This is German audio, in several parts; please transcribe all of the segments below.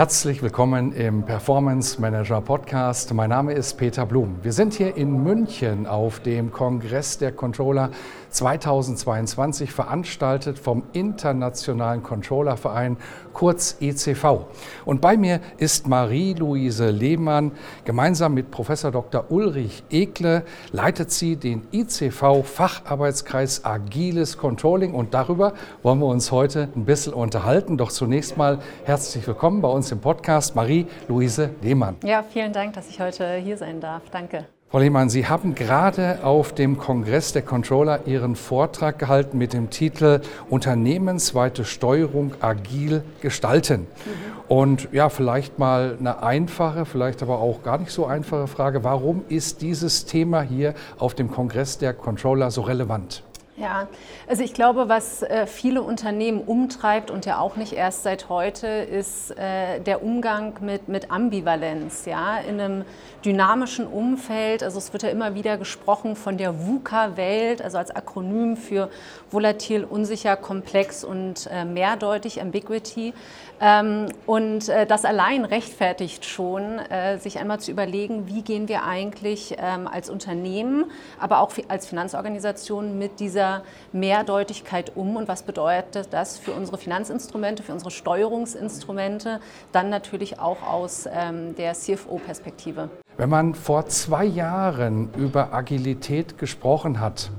Herzlich willkommen im Performance Manager Podcast. Mein Name ist Peter Blum. Wir sind hier in München auf dem Kongress der Controller 2022 veranstaltet vom Internationalen Controllerverein, kurz ECV. Und bei mir ist Marie-Louise Lehmann. Gemeinsam mit Professor Dr. Ulrich Ekle leitet sie den ICV Facharbeitskreis Agiles Controlling. Und darüber wollen wir uns heute ein bisschen unterhalten. Doch zunächst mal herzlich willkommen bei uns im Podcast, Marie-Louise Lehmann. Ja, vielen Dank, dass ich heute hier sein darf. Danke. Frau Lehmann, Sie haben gerade auf dem Kongress der Controller Ihren Vortrag gehalten mit dem Titel Unternehmensweite Steuerung agil gestalten. Mhm. Und ja, vielleicht mal eine einfache, vielleicht aber auch gar nicht so einfache Frage. Warum ist dieses Thema hier auf dem Kongress der Controller so relevant? Ja, also ich glaube, was äh, viele Unternehmen umtreibt und ja auch nicht erst seit heute, ist äh, der Umgang mit, mit Ambivalenz. Ja, in einem dynamischen Umfeld, also es wird ja immer wieder gesprochen von der VUCA-Welt, also als Akronym für volatil, unsicher, komplex und äh, mehrdeutig, Ambiguity. Ähm, und das allein rechtfertigt schon, sich einmal zu überlegen, wie gehen wir eigentlich ähm, als Unternehmen, aber auch als Finanzorganisation mit dieser Mehrdeutigkeit um und was bedeutet das für unsere Finanzinstrumente, für unsere Steuerungsinstrumente, dann natürlich auch aus ähm, der CFO-Perspektive. Wenn man vor zwei Jahren über Agilität gesprochen hat,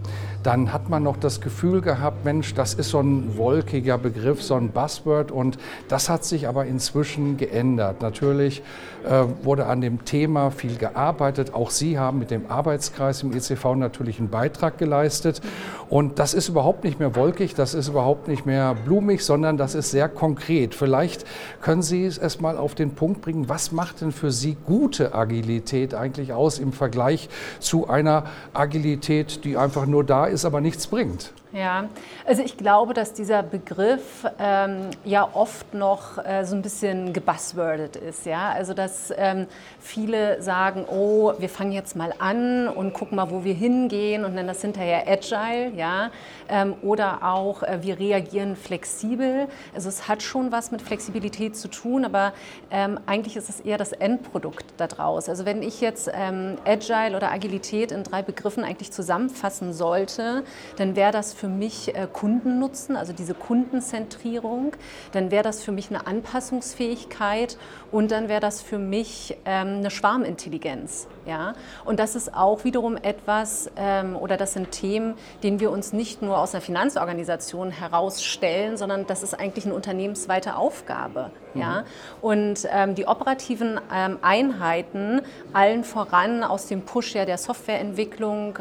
dann hat man noch das Gefühl gehabt, Mensch, das ist so ein wolkiger Begriff, so ein Buzzword und das hat sich aber inzwischen geändert. Natürlich äh, wurde an dem Thema viel gearbeitet. Auch Sie haben mit dem Arbeitskreis im ECV natürlich einen Beitrag geleistet und das ist überhaupt nicht mehr wolkig, das ist überhaupt nicht mehr blumig, sondern das ist sehr konkret. Vielleicht können Sie es erstmal auf den Punkt bringen, was macht denn für Sie gute Agilität eigentlich aus im Vergleich zu einer Agilität, die einfach nur da ist, aber nichts bringt. Ja, also ich glaube, dass dieser Begriff ähm, ja oft noch äh, so ein bisschen gebuzzwordet ist. Ja? Also dass ähm, viele sagen, oh, wir fangen jetzt mal an und gucken mal, wo wir hingehen und nennen das hinterher Agile. Ja? Ähm, oder auch, äh, wir reagieren flexibel. Also es hat schon was mit Flexibilität zu tun, aber ähm, eigentlich ist es eher das Endprodukt daraus. Also wenn ich jetzt ähm, Agile oder Agilität in drei Begriffen eigentlich zusammenfassen sollte, dann wäre das für mich äh, Kundennutzen, also diese Kundenzentrierung. Dann wäre das für mich eine Anpassungsfähigkeit und dann wäre das für mich ähm, eine Schwarmintelligenz. Ja? Und das ist auch wiederum etwas, ähm, oder das sind Themen, denen wir uns nicht nur aus einer Finanzorganisation herausstellen, sondern das ist eigentlich eine unternehmensweite Aufgabe. Mhm. Ja? Und ähm, die operativen Einheiten, allen voran aus dem Push ja der Softwareentwicklung,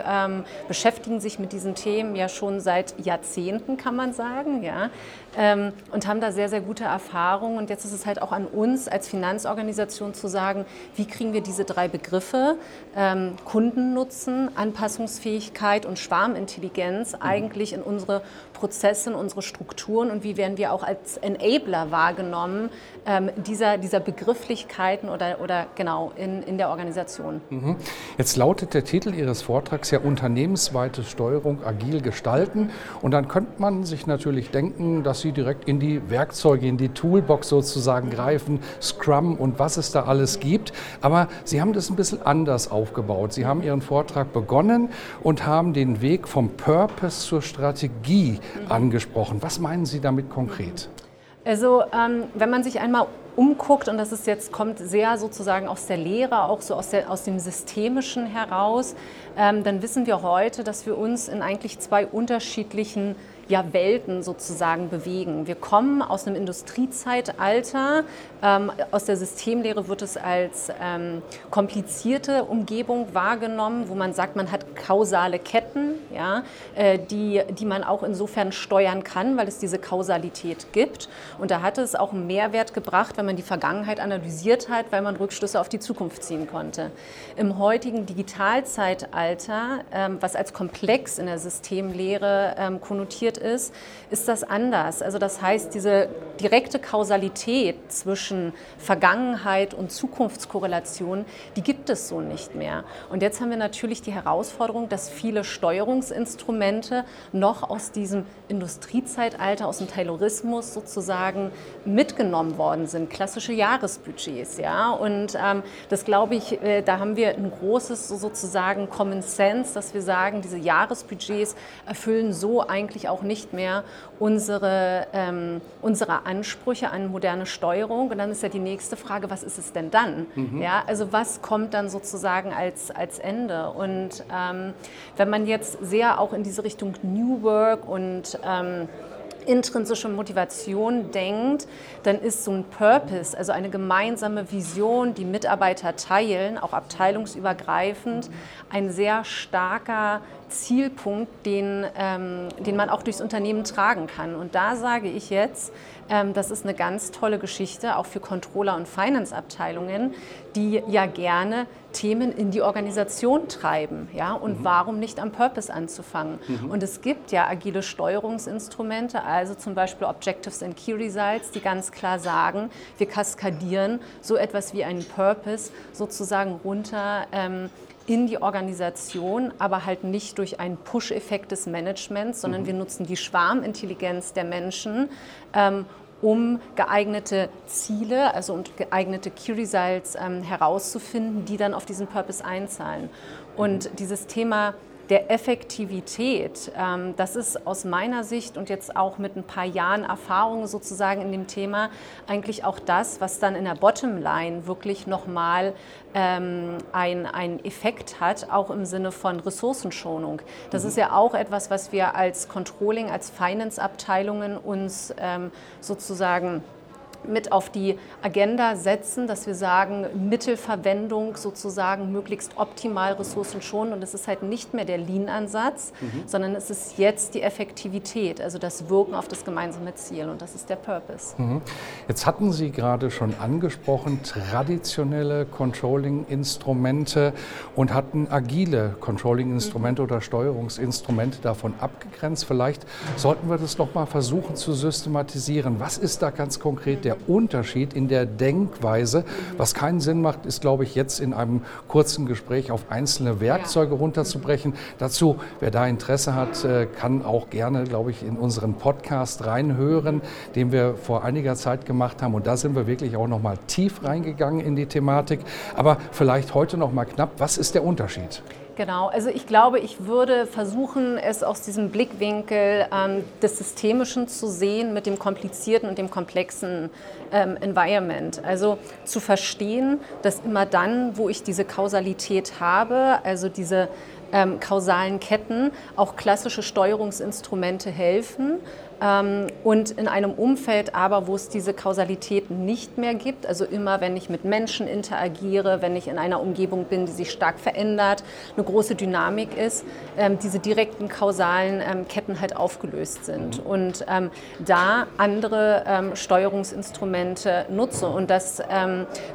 beschäftigen sich mit diesen Themen ja schon seit Jahrzehnten, kann man sagen. Ja? Ähm, und haben da sehr, sehr gute Erfahrungen. Und jetzt ist es halt auch an uns als Finanzorganisation zu sagen, wie kriegen wir diese drei Begriffe, ähm, Kundennutzen, Anpassungsfähigkeit und Schwarmintelligenz, mhm. eigentlich in unsere Prozesse, in unsere Strukturen und wie werden wir auch als Enabler wahrgenommen ähm, dieser, dieser Begrifflichkeiten oder, oder genau in, in der Organisation. Mhm. Jetzt lautet der Titel Ihres Vortrags ja Unternehmensweite Steuerung agil gestalten. Und dann könnte man sich natürlich denken, dass Sie direkt in die Werkzeuge, in die Toolbox sozusagen greifen, Scrum und was es da alles gibt. Aber Sie haben das ein bisschen anders aufgebaut. Sie haben Ihren Vortrag begonnen und haben den Weg vom Purpose zur Strategie angesprochen. Was meinen Sie damit konkret? Also ähm, wenn man sich einmal umguckt, und das ist jetzt, kommt sehr sozusagen aus der Lehre, auch so aus, der, aus dem Systemischen heraus, ähm, dann wissen wir heute, dass wir uns in eigentlich zwei unterschiedlichen ja, Welten sozusagen bewegen. Wir kommen aus einem Industriezeitalter. Ähm, aus der Systemlehre wird es als ähm, komplizierte Umgebung wahrgenommen, wo man sagt, man hat kausale Ketten, ja, äh, die, die man auch insofern steuern kann, weil es diese Kausalität gibt. Und da hat es auch einen Mehrwert gebracht, wenn man die Vergangenheit analysiert hat, weil man Rückschlüsse auf die Zukunft ziehen konnte. Im heutigen Digitalzeitalter, ähm, was als komplex in der Systemlehre ähm, konnotiert ist, ist das anders. Also das heißt, diese direkte Kausalität zwischen Vergangenheit und Zukunftskorrelation, die gibt es so nicht mehr. Und jetzt haben wir natürlich die Herausforderung, dass viele Steuerungsinstrumente noch aus diesem Industriezeitalter, aus dem Taylorismus sozusagen mitgenommen worden sind. Klassische Jahresbudgets, ja. Und ähm, das glaube ich, äh, da haben wir ein großes sozusagen Common Sense, dass wir sagen, diese Jahresbudgets erfüllen so eigentlich auch nicht mehr unsere, ähm, unsere Ansprüche an moderne Steuerung. Und dann ist ja die nächste Frage, was ist es denn dann? Mhm. Ja, also was kommt dann sozusagen als, als Ende? Und ähm, wenn man jetzt sehr auch in diese Richtung New Work und ähm, intrinsische Motivation denkt, dann ist so ein Purpose, also eine gemeinsame Vision, die Mitarbeiter teilen, auch abteilungsübergreifend, ein sehr starker Zielpunkt, den, ähm, den man auch durchs Unternehmen tragen kann. Und da sage ich jetzt, ähm, das ist eine ganz tolle Geschichte, auch für Controller- und Finance-Abteilungen, die ja gerne Themen in die Organisation treiben. Ja? Und mhm. warum nicht am Purpose anzufangen? Mhm. Und es gibt ja agile Steuerungsinstrumente, also zum Beispiel Objectives and Key Results, die ganz klar sagen, wir kaskadieren so etwas wie einen Purpose sozusagen runter. Ähm, in die Organisation, aber halt nicht durch einen Push-Effekt des Managements, sondern mhm. wir nutzen die Schwarmintelligenz der Menschen, ähm, um geeignete Ziele, also und geeignete Key Results ähm, herauszufinden, die dann auf diesen Purpose einzahlen. Und mhm. dieses Thema der Effektivität, ähm, das ist aus meiner Sicht und jetzt auch mit ein paar Jahren Erfahrung sozusagen in dem Thema eigentlich auch das, was dann in der Bottomline wirklich nochmal ähm, einen Effekt hat, auch im Sinne von Ressourcenschonung. Das mhm. ist ja auch etwas, was wir als Controlling, als Finance-Abteilungen uns ähm, sozusagen mit auf die Agenda setzen, dass wir sagen, Mittelverwendung sozusagen möglichst optimal Ressourcen schonen. Und es ist halt nicht mehr der Lean-Ansatz, mhm. sondern es ist jetzt die Effektivität, also das Wirken auf das gemeinsame Ziel. Und das ist der Purpose. Mhm. Jetzt hatten Sie gerade schon angesprochen, traditionelle Controlling-Instrumente und hatten agile Controlling-Instrumente mhm. oder Steuerungsinstrumente davon abgegrenzt. Vielleicht sollten wir das noch mal versuchen zu systematisieren. Was ist da ganz konkret der der Unterschied in der Denkweise. Was keinen Sinn macht, ist, glaube ich, jetzt in einem kurzen Gespräch auf einzelne Werkzeuge runterzubrechen. Dazu, wer da Interesse hat, äh, kann auch gerne, glaube ich, in unseren Podcast reinhören, den wir vor einiger Zeit gemacht haben. Und da sind wir wirklich auch noch mal tief reingegangen in die Thematik. Aber vielleicht heute noch mal knapp, was ist der Unterschied? Genau, also ich glaube, ich würde versuchen, es aus diesem Blickwinkel ähm, des Systemischen zu sehen mit dem komplizierten und dem komplexen ähm, Environment. Also zu verstehen, dass immer dann, wo ich diese Kausalität habe, also diese ähm, kausalen Ketten, auch klassische Steuerungsinstrumente helfen. Ähm, und in einem Umfeld aber, wo es diese Kausalität nicht mehr gibt, also immer wenn ich mit Menschen interagiere, wenn ich in einer Umgebung bin, die sich stark verändert, eine große Dynamik ist, ähm, diese direkten kausalen ähm, Ketten halt aufgelöst sind mhm. und da andere Steuerungsinstrumente nutze. Und das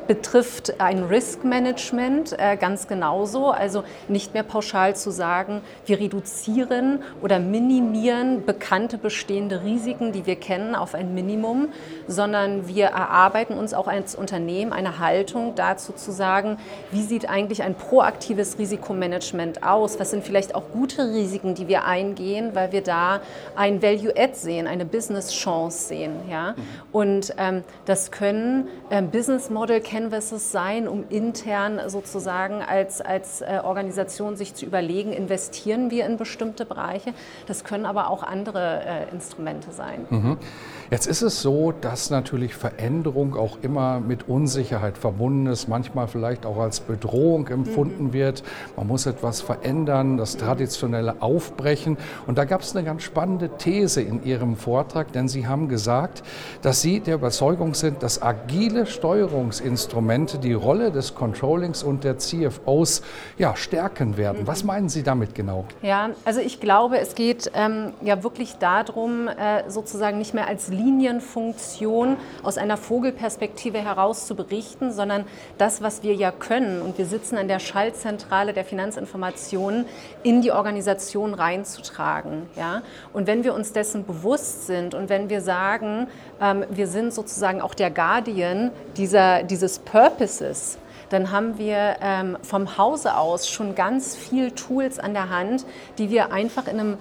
betrifft ein Risk Management äh, ganz genauso, also nicht mehr pauschal zu sagen, wir reduzieren oder minimieren bekannte bestehende bestimmte Risiken, die wir kennen, auf ein Minimum, sondern wir erarbeiten uns auch als Unternehmen eine Haltung dazu zu sagen, wie sieht eigentlich ein proaktives Risikomanagement aus? Was sind vielleicht auch gute Risiken, die wir eingehen, weil wir da ein Value-Add sehen, eine Business-Chance sehen. Ja? Mhm. Und ähm, das können ähm, Business Model Canvases sein, um intern sozusagen als, als äh, Organisation sich zu überlegen, investieren wir in bestimmte Bereiche. Das können aber auch andere äh, Instrumente Instrumente sein. Mhm. Jetzt ist es so, dass natürlich Veränderung auch immer mit Unsicherheit verbunden ist, manchmal vielleicht auch als Bedrohung empfunden mhm. wird. Man muss etwas verändern, das Traditionelle aufbrechen. Und da gab es eine ganz spannende These in Ihrem Vortrag, denn Sie haben gesagt, dass Sie der Überzeugung sind, dass agile Steuerungsinstrumente die Rolle des Controllings und der CFOs ja, stärken werden. Mhm. Was meinen Sie damit genau? Ja, also ich glaube, es geht ähm, ja wirklich darum, äh, sozusagen nicht mehr als Linienfunktion aus einer Vogelperspektive heraus zu berichten, sondern das, was wir ja können, und wir sitzen an der Schaltzentrale der Finanzinformationen, in die Organisation reinzutragen. Ja? Und wenn wir uns dessen bewusst sind und wenn wir sagen, ähm, wir sind sozusagen auch der Guardian dieser, dieses Purposes, dann haben wir ähm, vom Hause aus schon ganz viel Tools an der Hand, die wir einfach in einem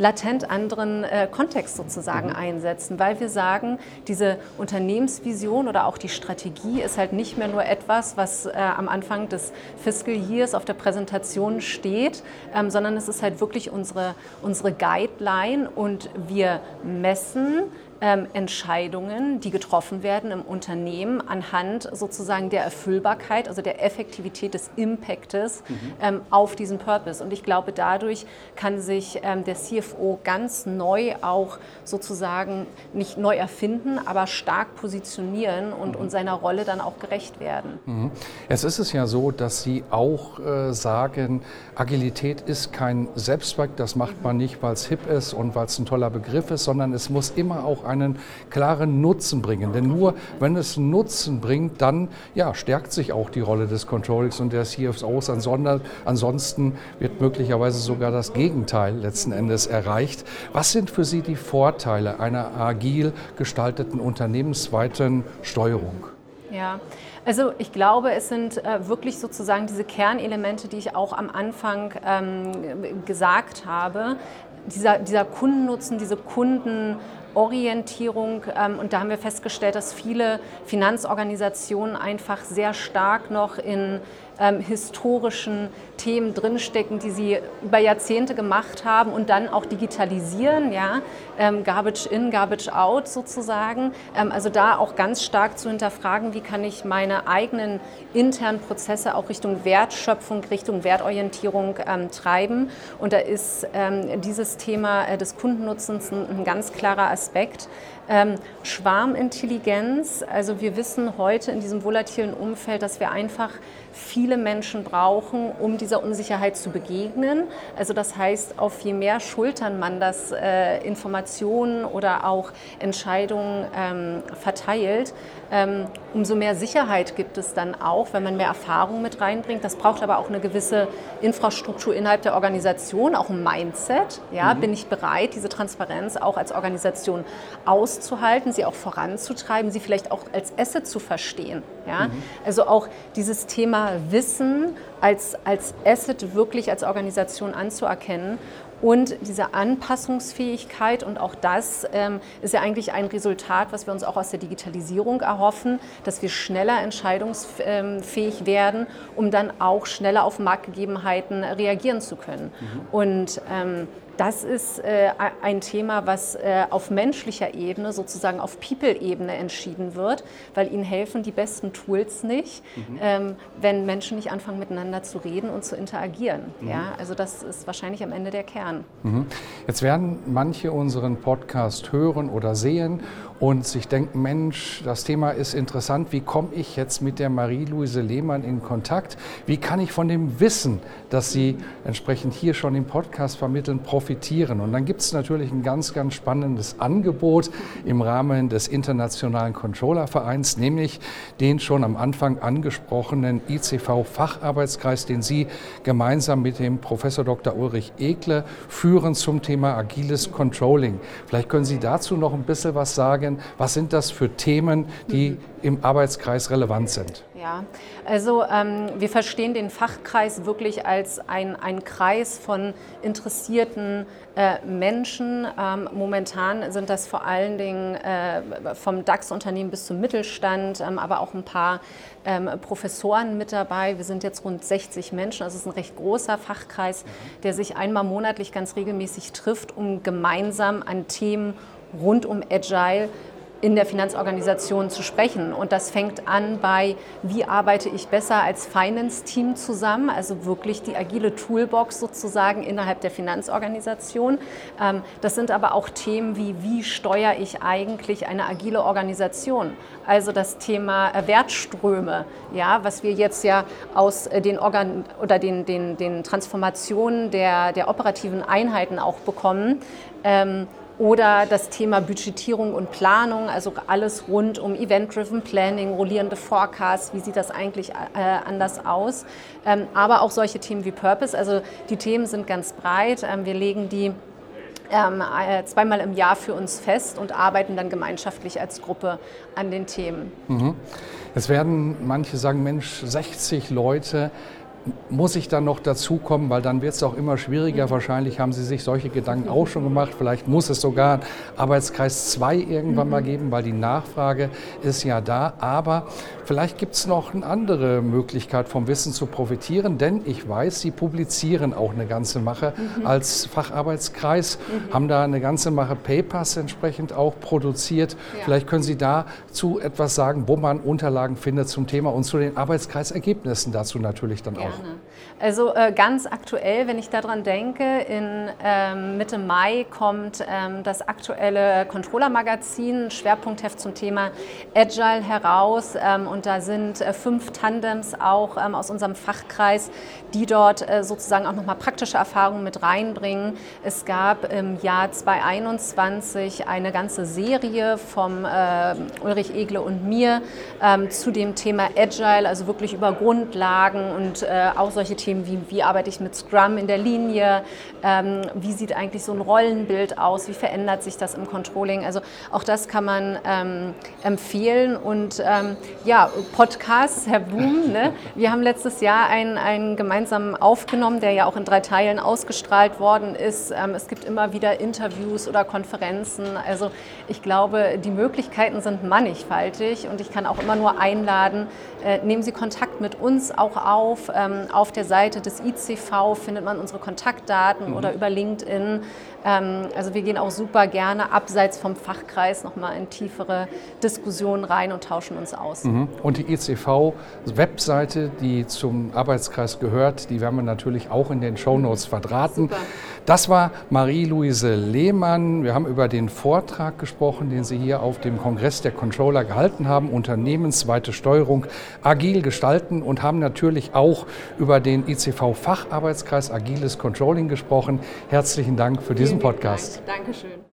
latent anderen äh, Kontext sozusagen mhm. einsetzen, weil wir sagen, diese Unternehmensvision oder auch die Strategie ist halt nicht mehr nur etwas, was äh, am Anfang des Fiscal Years auf der Präsentation steht, ähm, sondern es ist halt wirklich unsere, unsere Guideline und wir messen, ähm, Entscheidungen, die getroffen werden im Unternehmen anhand sozusagen der Erfüllbarkeit, also der Effektivität des Impactes mhm. ähm, auf diesen Purpose. Und ich glaube, dadurch kann sich ähm, der CFO ganz neu auch sozusagen nicht neu erfinden, aber stark positionieren und, mhm. und seiner Rolle dann auch gerecht werden. Mhm. Es ist es ja so, dass Sie auch äh, sagen, Agilität ist kein Selbstzweck, das macht man nicht, weil es hip ist und weil es ein toller Begriff ist, sondern es muss immer auch einen klaren Nutzen bringen. Denn nur wenn es Nutzen bringt, dann ja, stärkt sich auch die Rolle des Controllings und der CFOs. Ansonsten wird möglicherweise sogar das Gegenteil letzten Endes erreicht. Was sind für Sie die Vorteile einer agil gestalteten unternehmensweiten Steuerung? Ja, also ich glaube, es sind äh, wirklich sozusagen diese Kernelemente, die ich auch am Anfang ähm, gesagt habe. Dieser, dieser Kundennutzen, diese Kunden Orientierung. Ähm, und da haben wir festgestellt, dass viele Finanzorganisationen einfach sehr stark noch in ähm, historischen Themen drinstecken, die sie über Jahrzehnte gemacht haben und dann auch digitalisieren, ja, ähm, Garbage in, Garbage out sozusagen. Ähm, also da auch ganz stark zu hinterfragen, wie kann ich meine eigenen internen Prozesse auch Richtung Wertschöpfung, Richtung Wertorientierung ähm, treiben. Und da ist ähm, dieses Thema äh, des Kundennutzens ein, ein ganz klarer Aspekt. Ähm, Schwarmintelligenz, also wir wissen heute in diesem volatilen Umfeld, dass wir einfach viele Menschen brauchen, um dieser Unsicherheit zu begegnen. Also das heißt, auf je mehr Schultern man das äh, Informationen oder auch Entscheidungen ähm, verteilt, umso mehr Sicherheit gibt es dann auch, wenn man mehr Erfahrung mit reinbringt. Das braucht aber auch eine gewisse Infrastruktur innerhalb der Organisation, auch ein Mindset. Ja, mhm. Bin ich bereit, diese Transparenz auch als Organisation auszuhalten, sie auch voranzutreiben, sie vielleicht auch als Asset zu verstehen. Ja? Mhm. Also auch dieses Thema Wissen als, als Asset wirklich als Organisation anzuerkennen und diese Anpassungsfähigkeit und auch das ähm, ist ja eigentlich ein Resultat, was wir uns auch aus der Digitalisierung erhoffen, dass wir schneller entscheidungsfähig werden, um dann auch schneller auf Marktgegebenheiten reagieren zu können. Mhm. Und ähm, das ist äh, ein Thema, was äh, auf menschlicher Ebene, sozusagen auf People-Ebene entschieden wird, weil ihnen helfen die besten Tools nicht, mhm. ähm, wenn Menschen nicht anfangen miteinander zu reden und zu interagieren. Mhm. Ja? Also das ist wahrscheinlich am Ende der Kern. Mhm. Jetzt werden manche unseren Podcast hören oder sehen und sich denken, Mensch, das Thema ist interessant, wie komme ich jetzt mit der Marie-Louise Lehmann in Kontakt? Wie kann ich von dem Wissen, das Sie entsprechend hier schon im Podcast vermitteln, profitieren? Und dann gibt es natürlich ein ganz, ganz spannendes Angebot im Rahmen des Internationalen Controllervereins, nämlich den schon am Anfang angesprochenen ICV-Facharbeitskreis, den Sie gemeinsam mit dem Professor Dr. Ulrich Ekle führen zum Thema agiles Controlling. Vielleicht können Sie dazu noch ein bisschen was sagen? Was sind das für Themen, die im Arbeitskreis relevant sind? Ja, also ähm, wir verstehen den Fachkreis wirklich als ein, ein Kreis von interessierten äh, Menschen. Ähm, momentan sind das vor allen Dingen äh, vom DAX-Unternehmen bis zum Mittelstand, ähm, aber auch ein paar ähm, Professoren mit dabei. Wir sind jetzt rund 60 Menschen, also es ist ein recht großer Fachkreis, der sich einmal monatlich ganz regelmäßig trifft, um gemeinsam an Themen rund um Agile in der Finanzorganisation zu sprechen. Und das fängt an bei, wie arbeite ich besser als Finance-Team zusammen, also wirklich die agile Toolbox sozusagen innerhalb der Finanzorganisation. Ähm, das sind aber auch Themen wie, wie steuere ich eigentlich eine agile Organisation? Also das Thema Wertströme, ja, was wir jetzt ja aus äh, den, Organ oder den, den, den Transformationen der, der operativen Einheiten auch bekommen. Oder das Thema Budgetierung und Planung, also alles rund um Event-Driven Planning, rollierende Forecasts, wie sieht das eigentlich äh, anders aus. Ähm, aber auch solche Themen wie Purpose, also die Themen sind ganz breit. Ähm, wir legen die ähm, äh, zweimal im Jahr für uns fest und arbeiten dann gemeinschaftlich als Gruppe an den Themen. Mhm. Es werden manche sagen, Mensch, 60 Leute, muss ich dann noch dazukommen, weil dann wird es auch immer schwieriger. Wahrscheinlich haben Sie sich solche Gedanken auch schon gemacht. Vielleicht muss es sogar Arbeitskreis 2 irgendwann mal geben, weil die Nachfrage ist ja da. Aber vielleicht gibt es noch eine andere Möglichkeit, vom Wissen zu profitieren, denn ich weiß, Sie publizieren auch eine ganze Mache mhm. als Facharbeitskreis, mhm. haben da eine ganze Mache Papers entsprechend auch produziert. Ja. Vielleicht können Sie dazu etwas sagen, wo man Unterlagen findet zum Thema und zu den Arbeitskreisergebnissen dazu natürlich dann auch. Gerne. Also äh, ganz aktuell, wenn ich daran denke, in ähm, Mitte Mai kommt ähm, das aktuelle Controller-Magazin, Schwerpunktheft zum Thema Agile heraus. Ähm, und da sind äh, fünf Tandems auch ähm, aus unserem Fachkreis, die dort äh, sozusagen auch nochmal praktische Erfahrungen mit reinbringen. Es gab im Jahr 2021 eine ganze Serie vom äh, Ulrich Egle und mir ähm, zu dem Thema Agile, also wirklich über Grundlagen und äh, auch solche Themen wie, wie arbeite ich mit Scrum in der Linie, ähm, wie sieht eigentlich so ein Rollenbild aus, wie verändert sich das im Controlling. Also auch das kann man ähm, empfehlen. Und ähm, ja, Podcasts, Herr Boom, ne? wir haben letztes Jahr einen, einen gemeinsamen aufgenommen, der ja auch in drei Teilen ausgestrahlt worden ist. Ähm, es gibt immer wieder Interviews oder Konferenzen. Also ich glaube, die Möglichkeiten sind mannigfaltig und ich kann auch immer nur einladen, äh, nehmen Sie Kontakt mit uns auch auf. Ähm, auf der Seite des ICV findet man unsere Kontaktdaten mhm. oder über LinkedIn. Ähm, also wir gehen auch super gerne abseits vom Fachkreis nochmal in tiefere Diskussionen rein und tauschen uns aus. Mhm. Und die ICV-Webseite, die zum Arbeitskreis gehört, die werden wir natürlich auch in den Shownotes verdrahten. Super. Das war Marie-Louise Lehmann. Wir haben über den Vortrag gesprochen, den Sie hier auf dem Kongress der Controller gehalten haben, unternehmensweite Steuerung agil gestalten und haben natürlich auch über den ICV-Facharbeitskreis Agiles Controlling gesprochen. Herzlichen Dank für diesen Podcast. Dank. Dankeschön.